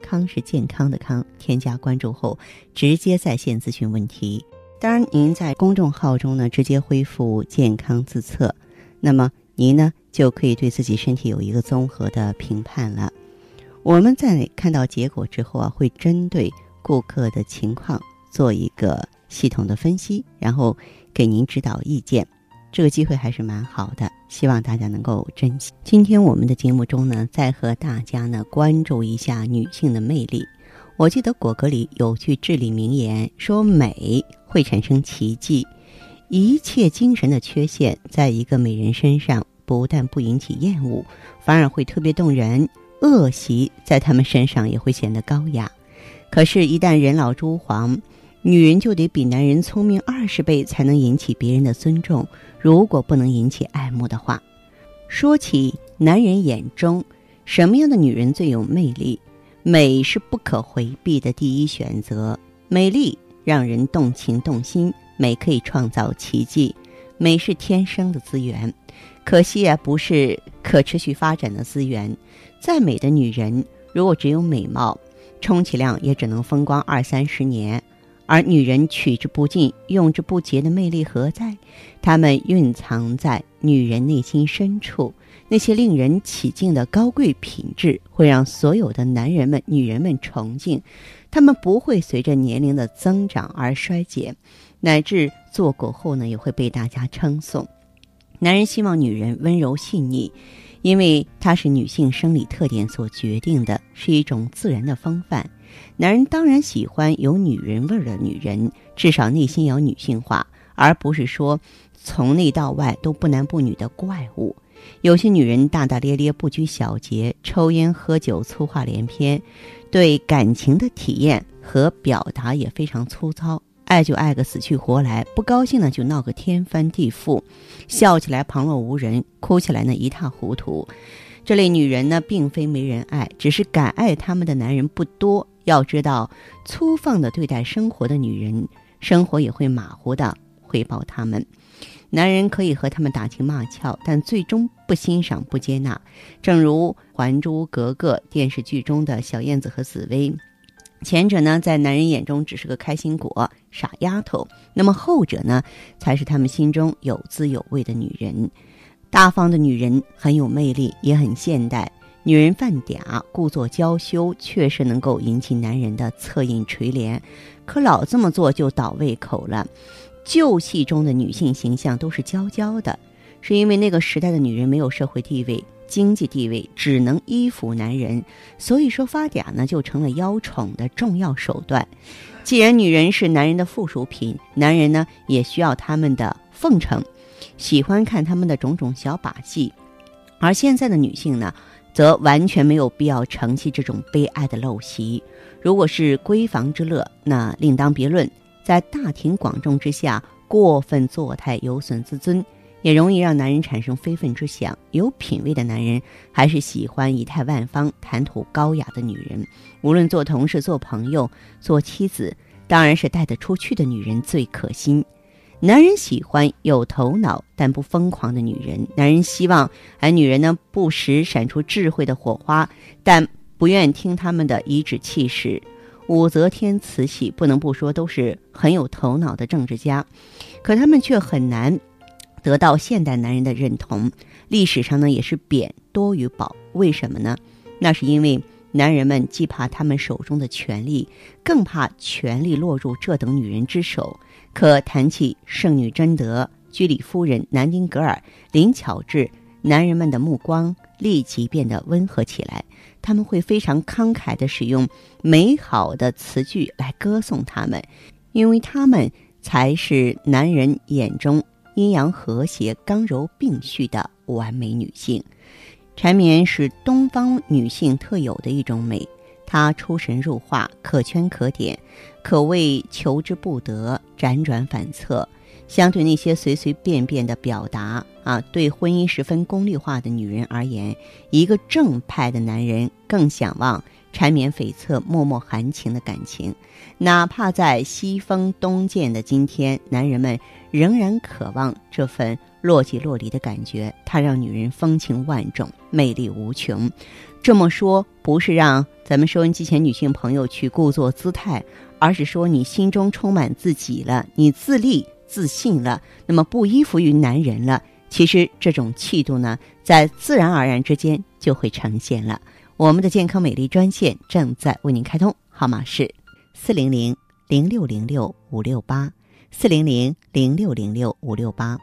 康是健康的康。添加关注后，直接在线咨询问题。当然，您在公众号中呢，直接恢复健康自测，那么您呢就可以对自己身体有一个综合的评判了。我们在看到结果之后啊，会针对顾客的情况做一个系统的分析，然后给您指导意见。这个机会还是蛮好的，希望大家能够珍惜。今天我们的节目中呢，再和大家呢关注一下女性的魅力。我记得果戈里有句至理名言，说美会产生奇迹。一切精神的缺陷，在一个美人身上，不但不引起厌恶，反而会特别动人。恶习在他们身上也会显得高雅。可是，一旦人老珠黄，女人就得比男人聪明二十倍，才能引起别人的尊重。如果不能引起爱慕的话，说起男人眼中什么样的女人最有魅力？美是不可回避的第一选择，美丽让人动情动心，美可以创造奇迹，美是天生的资源，可惜啊，不是可持续发展的资源。再美的女人，如果只有美貌，充其量也只能风光二三十年。而女人取之不尽、用之不竭的魅力何在？她们蕴藏在女人内心深处。那些令人起敬的高贵品质，会让所有的男人们、女人们崇敬。他们不会随着年龄的增长而衰减，乃至做过后呢，也会被大家称颂。男人希望女人温柔细腻，因为它是女性生理特点所决定的，是一种自然的风范。男人当然喜欢有女人味儿的女人，至少内心要女性化，而不是说从内到外都不男不女的怪物。有些女人大大咧咧、不拘小节，抽烟喝酒、粗话连篇，对感情的体验和表达也非常粗糙。爱就爱个死去活来，不高兴呢就闹个天翻地覆，笑起来旁若无人，哭起来呢一塌糊涂。这类女人呢，并非没人爱，只是敢爱她们的男人不多。要知道，粗放的对待生活的女人，生活也会马虎的回报他们。男人可以和他们打情骂俏，但最终不欣赏、不接纳。正如《还珠格格》电视剧中的小燕子和紫薇，前者呢，在男人眼中只是个开心果、傻丫头；那么后者呢，才是他们心中有滋有味的女人。大方的女人很有魅力，也很现代。女人犯嗲、故作娇羞，确实能够引起男人的恻隐垂怜。可老这么做就倒胃口了。旧戏中的女性形象都是娇娇的，是因为那个时代的女人没有社会地位、经济地位，只能依附男人，所以说发嗲呢就成了邀宠的重要手段。既然女人是男人的附属品，男人呢也需要他们的奉承，喜欢看他们的种种小把戏。而现在的女性呢，则完全没有必要承袭这种悲哀的陋习。如果是闺房之乐，那另当别论。在大庭广众之下过分作态，有损自尊，也容易让男人产生非分之想。有品位的男人还是喜欢仪态万方、谈吐高雅的女人。无论做同事、做朋友、做妻子，当然是带得出去的女人最可心。男人喜欢有头脑但不疯狂的女人。男人希望而女人呢，不时闪出智慧的火花，但不愿听他们的颐指气使。武则天、慈禧不能不说都是很有头脑的政治家，可他们却很难得到现代男人的认同。历史上呢，也是贬多于褒。为什么呢？那是因为男人们既怕他们手中的权力，更怕权力落入这等女人之手。可谈起圣女贞德、居里夫人、南丁格尔、林巧稚，男人们的目光立即变得温和起来。他们会非常慷慨地使用美好的词句来歌颂他们，因为他们才是男人眼中阴阳和谐、刚柔并蓄的完美女性。缠绵是东方女性特有的一种美，他出神入化，可圈可点，可谓求之不得，辗转反侧。相对那些随随便便的表达啊，对婚姻十分功利化的女人而言，一个正派的男人更向往缠绵悱恻、脉脉含情的感情。哪怕在西风东渐的今天，男人们仍然渴望这份若即若离的感觉。它让女人风情万种，魅力无穷。这么说，不是让咱们收音机前女性朋友去故作姿态，而是说你心中充满自己了，你自立。自信了，那么不依附于男人了。其实这种气度呢，在自然而然之间就会呈现了。我们的健康美丽专线正在为您开通，号码是四零零零六零六五六八四零零零六零六五六八。